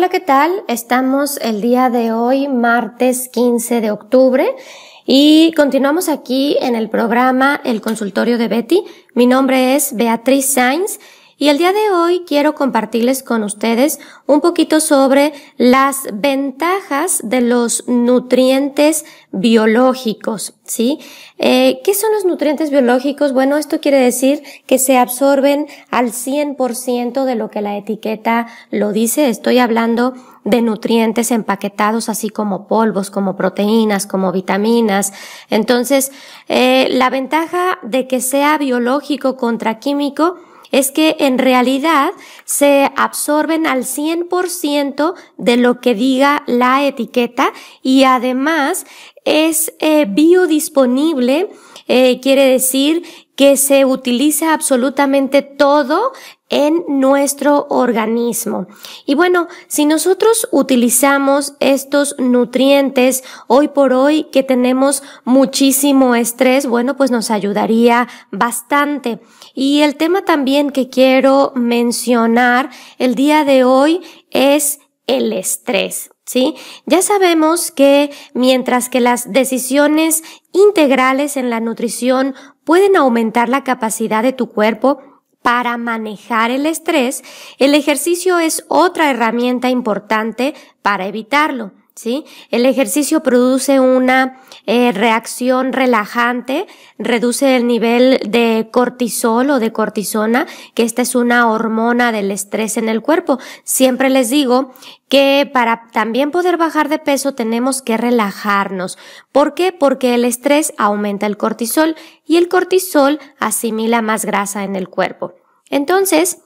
Hola, ¿qué tal? Estamos el día de hoy, martes 15 de octubre, y continuamos aquí en el programa El Consultorio de Betty. Mi nombre es Beatriz Sainz y el día de hoy quiero compartirles con ustedes un poquito sobre las ventajas de los nutrientes biológicos, ¿sí? Eh, ¿Qué son los nutrientes biológicos? Bueno, esto quiere decir que se absorben al 100% de lo que la etiqueta lo dice. Estoy hablando de nutrientes empaquetados, así como polvos, como proteínas, como vitaminas. Entonces, eh, la ventaja de que sea biológico contra químico es que en realidad se absorben al 100% de lo que diga la etiqueta y además es eh, biodisponible, eh, quiere decir que se utiliza absolutamente todo en nuestro organismo. Y bueno, si nosotros utilizamos estos nutrientes hoy por hoy que tenemos muchísimo estrés, bueno, pues nos ayudaría bastante. Y el tema también que quiero mencionar el día de hoy es el estrés. ¿Sí? Ya sabemos que mientras que las decisiones integrales en la nutrición pueden aumentar la capacidad de tu cuerpo para manejar el estrés, el ejercicio es otra herramienta importante para evitarlo. ¿Sí? El ejercicio produce una eh, reacción relajante, reduce el nivel de cortisol o de cortisona, que esta es una hormona del estrés en el cuerpo. Siempre les digo que para también poder bajar de peso tenemos que relajarnos. ¿Por qué? Porque el estrés aumenta el cortisol y el cortisol asimila más grasa en el cuerpo. Entonces,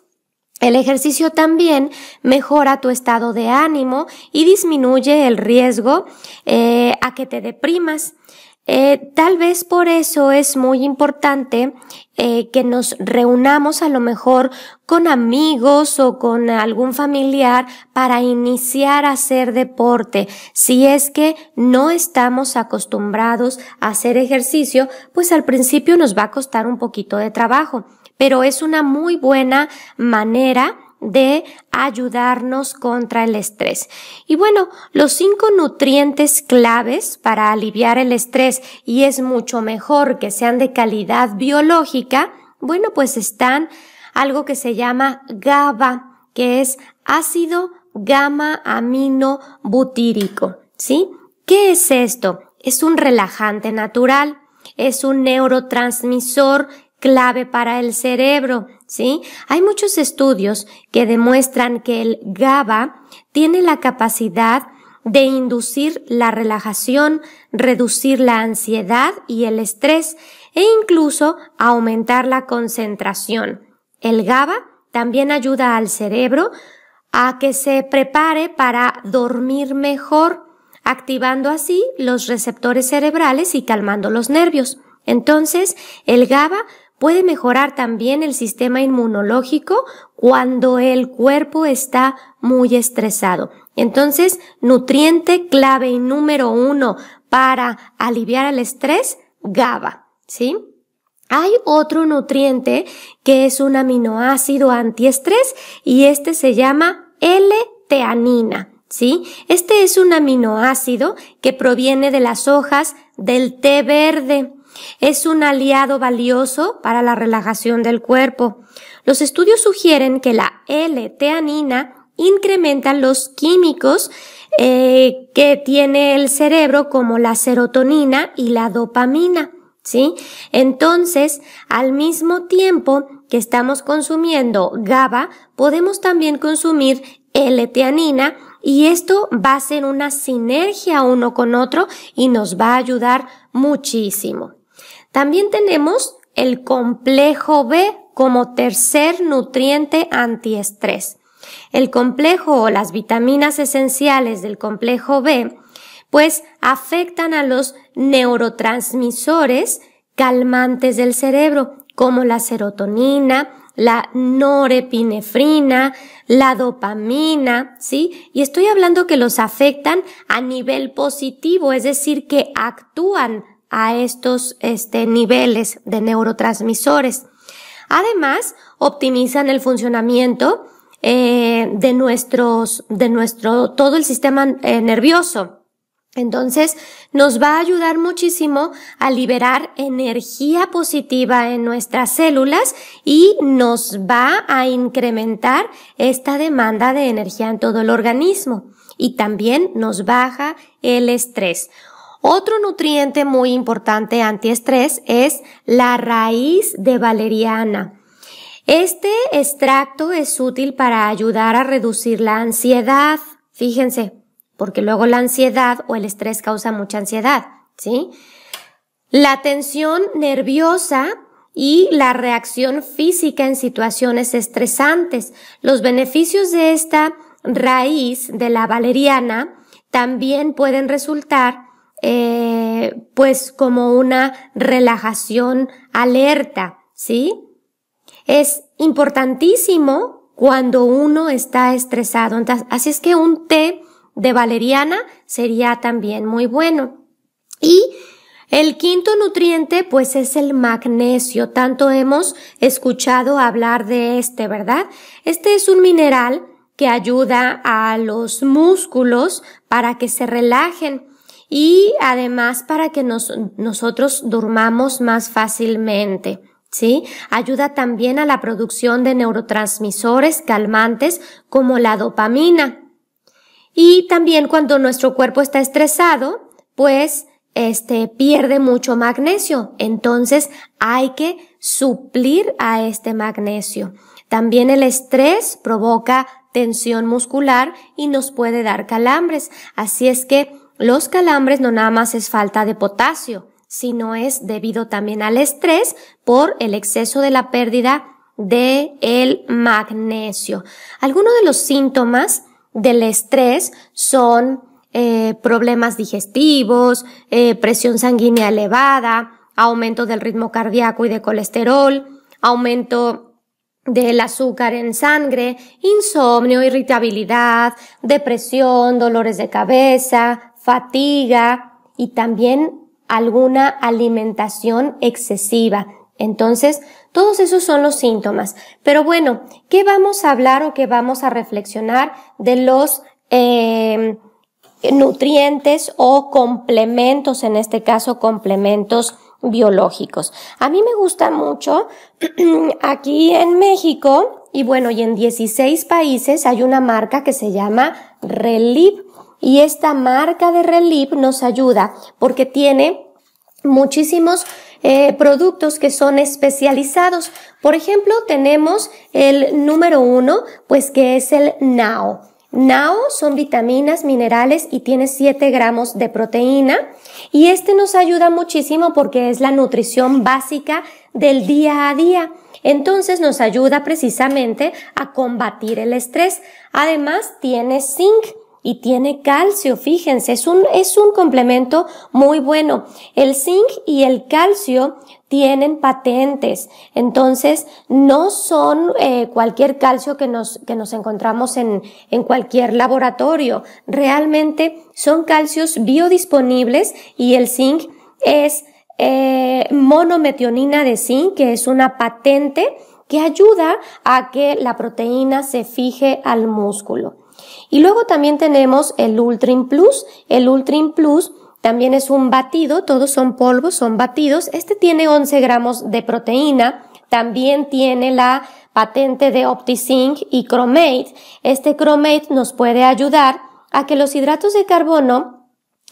el ejercicio también mejora tu estado de ánimo y disminuye el riesgo eh, a que te deprimas. Eh, tal vez por eso es muy importante eh, que nos reunamos a lo mejor con amigos o con algún familiar para iniciar a hacer deporte. Si es que no estamos acostumbrados a hacer ejercicio, pues al principio nos va a costar un poquito de trabajo pero es una muy buena manera de ayudarnos contra el estrés. Y bueno, los cinco nutrientes claves para aliviar el estrés y es mucho mejor que sean de calidad biológica, bueno, pues están algo que se llama GABA, que es ácido gamma amino butírico, ¿sí? ¿Qué es esto? Es un relajante natural, es un neurotransmisor clave para el cerebro, ¿sí? Hay muchos estudios que demuestran que el GABA tiene la capacidad de inducir la relajación, reducir la ansiedad y el estrés e incluso aumentar la concentración. El GABA también ayuda al cerebro a que se prepare para dormir mejor, activando así los receptores cerebrales y calmando los nervios. Entonces, el GABA puede mejorar también el sistema inmunológico cuando el cuerpo está muy estresado. Entonces, nutriente clave y número uno para aliviar el estrés, GABA, ¿sí? Hay otro nutriente que es un aminoácido antiestrés y este se llama L-teanina. ¿Sí? Este es un aminoácido que proviene de las hojas del té verde. Es un aliado valioso para la relajación del cuerpo. Los estudios sugieren que la L-teanina incrementa los químicos eh, que tiene el cerebro como la serotonina y la dopamina. ¿Sí? Entonces, al mismo tiempo que estamos consumiendo GABA, podemos también consumir L-teanina y esto va a ser una sinergia uno con otro y nos va a ayudar muchísimo. También tenemos el complejo B como tercer nutriente antiestrés. El complejo o las vitaminas esenciales del complejo B pues afectan a los neurotransmisores calmantes del cerebro como la serotonina, la norepinefrina, la dopamina, ¿sí? Y estoy hablando que los afectan a nivel positivo, es decir, que actúan a estos este, niveles de neurotransmisores. Además, optimizan el funcionamiento eh, de nuestros, de nuestro, todo el sistema eh, nervioso. Entonces, nos va a ayudar muchísimo a liberar energía positiva en nuestras células y nos va a incrementar esta demanda de energía en todo el organismo. Y también nos baja el estrés. Otro nutriente muy importante antiestrés es la raíz de valeriana. Este extracto es útil para ayudar a reducir la ansiedad. Fíjense, porque luego la ansiedad o el estrés causa mucha ansiedad, ¿sí? La tensión nerviosa y la reacción física en situaciones estresantes. Los beneficios de esta raíz de la valeriana también pueden resultar eh, pues como una relajación alerta, ¿sí? Es importantísimo cuando uno está estresado. así es que un té de valeriana sería también muy bueno. Y el quinto nutriente pues es el magnesio. Tanto hemos escuchado hablar de este, ¿verdad? Este es un mineral que ayuda a los músculos para que se relajen y además para que nosotros durmamos más fácilmente. ¿Sí? Ayuda también a la producción de neurotransmisores calmantes como la dopamina. Y también cuando nuestro cuerpo está estresado, pues este pierde mucho magnesio. Entonces hay que suplir a este magnesio. También el estrés provoca tensión muscular y nos puede dar calambres. Así es que los calambres no nada más es falta de potasio, sino es debido también al estrés por el exceso de la pérdida de el magnesio. Algunos de los síntomas del estrés son eh, problemas digestivos, eh, presión sanguínea elevada, aumento del ritmo cardíaco y de colesterol, aumento del azúcar en sangre, insomnio, irritabilidad, depresión, dolores de cabeza, fatiga y también alguna alimentación excesiva. Entonces, todos esos son los síntomas. Pero bueno, ¿qué vamos a hablar o qué vamos a reflexionar de los eh, nutrientes o complementos, en este caso complementos biológicos? A mí me gusta mucho aquí en México y bueno, y en 16 países hay una marca que se llama Reliv y esta marca de Reliv nos ayuda porque tiene muchísimos eh, productos que son especializados. Por ejemplo, tenemos el número uno, pues que es el NAO. NAO son vitaminas, minerales y tiene 7 gramos de proteína. Y este nos ayuda muchísimo porque es la nutrición básica del día a día. Entonces nos ayuda precisamente a combatir el estrés. Además tiene zinc y tiene calcio, fíjense, es un, es un complemento muy bueno. El zinc y el calcio tienen patentes, entonces no son eh, cualquier calcio que nos, que nos encontramos en, en cualquier laboratorio, realmente son calcios biodisponibles y el zinc es eh, monometionina de zinc, que es una patente que ayuda a que la proteína se fije al músculo. Y luego también tenemos el Ultrin Plus. El Ultrin Plus también es un batido, todos son polvos, son batidos. Este tiene 11 gramos de proteína. También tiene la patente de OptiZinc y Chromate. Este Chromate nos puede ayudar a que los hidratos de carbono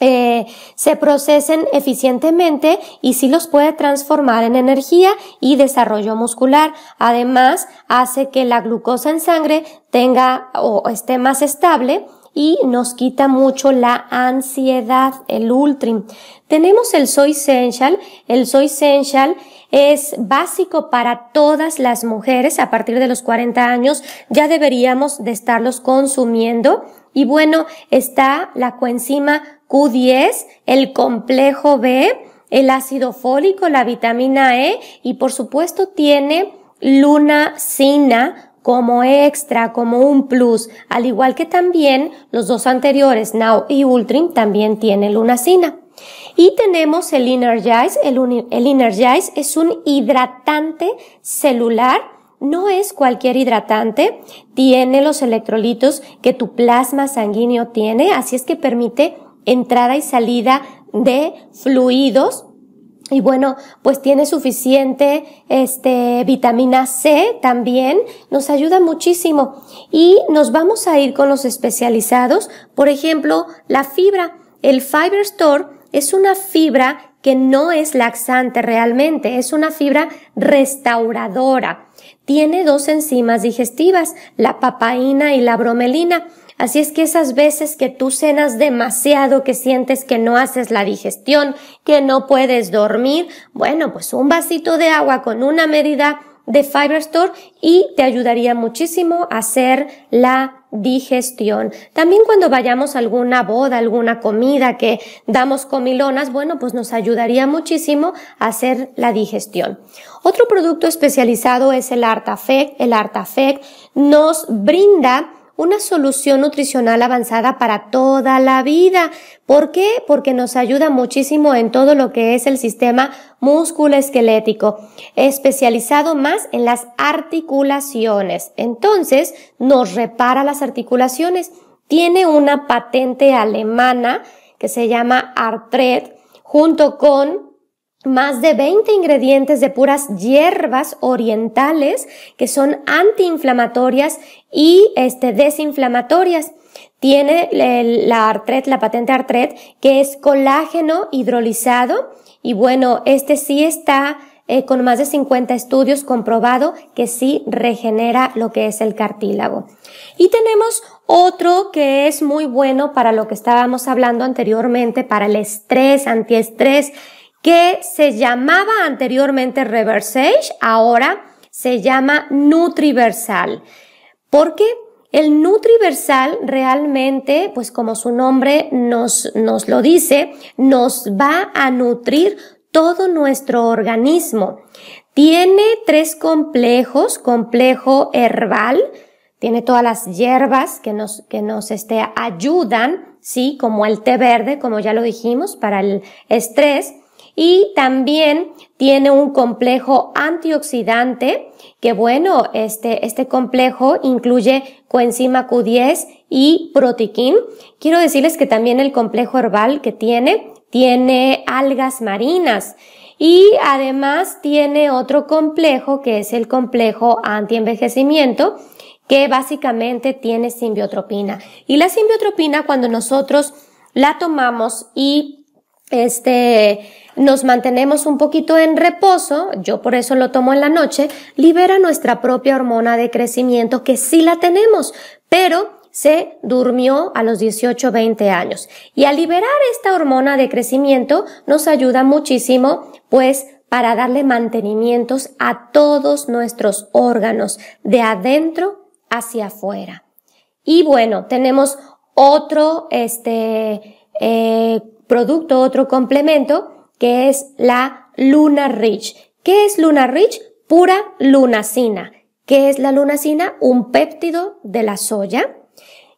eh, se procesen eficientemente y sí los puede transformar en energía y desarrollo muscular. Además, hace que la glucosa en sangre tenga o esté más estable y nos quita mucho la ansiedad, el Ultrim. Tenemos el Soy Essential. El Soy Essential es básico para todas las mujeres a partir de los 40 años. Ya deberíamos de estarlos consumiendo. Y bueno, está la coenzima Q10, el complejo B, el ácido fólico, la vitamina E y por supuesto tiene lunacina como extra, como un plus, al igual que también los dos anteriores, Now y Ultrim, también tiene lunacina. Y tenemos el Energize, el, el Energize es un hidratante celular. No es cualquier hidratante, tiene los electrolitos que tu plasma sanguíneo tiene, así es que permite entrada y salida de fluidos y bueno, pues tiene suficiente este vitamina C también, nos ayuda muchísimo. Y nos vamos a ir con los especializados, por ejemplo, la fibra. El Fiber Store es una fibra que no es laxante realmente, es una fibra restauradora. Tiene dos enzimas digestivas, la papaína y la bromelina. Así es que esas veces que tú cenas demasiado, que sientes que no haces la digestión, que no puedes dormir, bueno, pues un vasito de agua con una medida de Fiber Store y te ayudaría muchísimo a hacer la digestión. También cuando vayamos a alguna boda, alguna comida que damos comilonas, bueno, pues nos ayudaría muchísimo a hacer la digestión. Otro producto especializado es el Artafec. El Artafec nos brinda una solución nutricional avanzada para toda la vida. ¿Por qué? Porque nos ayuda muchísimo en todo lo que es el sistema musculoesquelético, especializado más en las articulaciones. Entonces, nos repara las articulaciones. Tiene una patente alemana que se llama Artred, junto con más de 20 ingredientes de puras hierbas orientales que son antiinflamatorias y este, desinflamatorias. Tiene la Artret, la patente Artret, que es colágeno hidrolizado y bueno, este sí está eh, con más de 50 estudios comprobado que sí regenera lo que es el cartílago. Y tenemos otro que es muy bueno para lo que estábamos hablando anteriormente, para el estrés, antiestrés, que se llamaba anteriormente Reversage, ahora se llama Nutriversal. Porque el Nutriversal realmente, pues como su nombre nos, nos lo dice, nos va a nutrir todo nuestro organismo. Tiene tres complejos, complejo herbal, tiene todas las hierbas que nos, que nos este, ayudan, sí, como el té verde, como ya lo dijimos, para el estrés y también tiene un complejo antioxidante que bueno, este, este complejo incluye coenzima Q10 y protiquín. Quiero decirles que también el complejo herbal que tiene, tiene algas marinas. Y además tiene otro complejo que es el complejo antienvejecimiento, que básicamente tiene simbiotropina. Y la simbiotropina cuando nosotros la tomamos y este, nos mantenemos un poquito en reposo, yo por eso lo tomo en la noche, libera nuestra propia hormona de crecimiento que sí la tenemos, pero se durmió a los 18, 20 años. Y al liberar esta hormona de crecimiento nos ayuda muchísimo, pues, para darle mantenimientos a todos nuestros órganos, de adentro hacia afuera. Y bueno, tenemos otro, este, eh, producto, otro complemento que es la Luna Rich. ¿Qué es Luna Rich? Pura lunacina. ¿Qué es la lunacina? Un péptido de la soya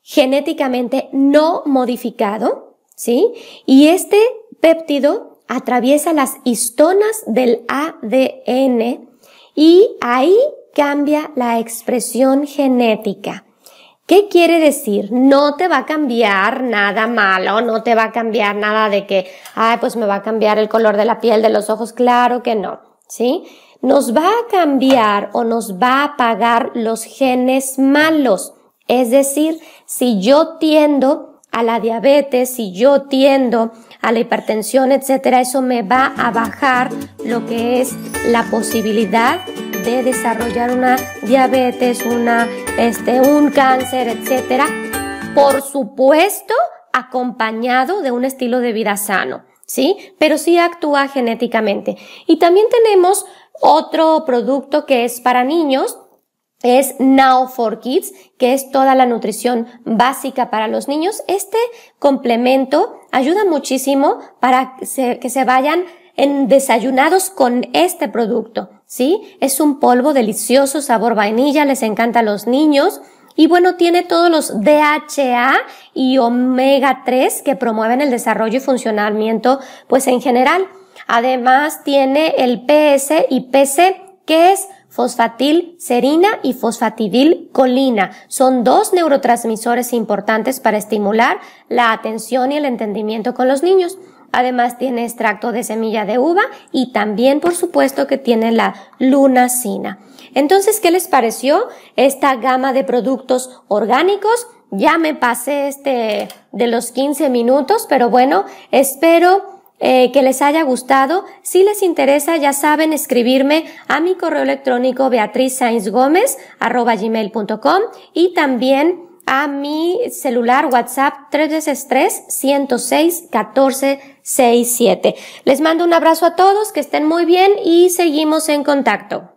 genéticamente no modificado, ¿sí? Y este péptido atraviesa las histonas del ADN y ahí cambia la expresión genética. ¿Qué quiere decir? No te va a cambiar nada malo, no te va a cambiar nada de que, ay, pues me va a cambiar el color de la piel, de los ojos, claro que no, ¿sí? Nos va a cambiar o nos va a apagar los genes malos. Es decir, si yo tiendo a la diabetes, si yo tiendo a la hipertensión, etcétera, eso me va a bajar lo que es la posibilidad de desarrollar una diabetes, una, este, un cáncer, etcétera. Por supuesto, acompañado de un estilo de vida sano, ¿sí? Pero sí actúa genéticamente. Y también tenemos otro producto que es para niños, es Now for Kids, que es toda la nutrición básica para los niños. Este complemento ayuda muchísimo para que se, que se vayan en desayunados con este producto, ¿sí? Es un polvo delicioso, sabor vainilla, les encanta a los niños. Y bueno, tiene todos los DHA y omega 3 que promueven el desarrollo y funcionamiento, pues en general. Además tiene el PS y PC, que es fosfatilserina y fosfatidilcolina. Son dos neurotransmisores importantes para estimular la atención y el entendimiento con los niños. Además tiene extracto de semilla de uva y también, por supuesto, que tiene la lunacina. Entonces, ¿qué les pareció esta gama de productos orgánicos? Ya me pasé este de los 15 minutos, pero bueno, espero eh, que les haya gustado. Si les interesa, ya saben escribirme a mi correo electrónico beatrizsainsgomez.com y también a mi celular WhatsApp 3 3 106 14 67. Les mando un abrazo a todos, que estén muy bien y seguimos en contacto.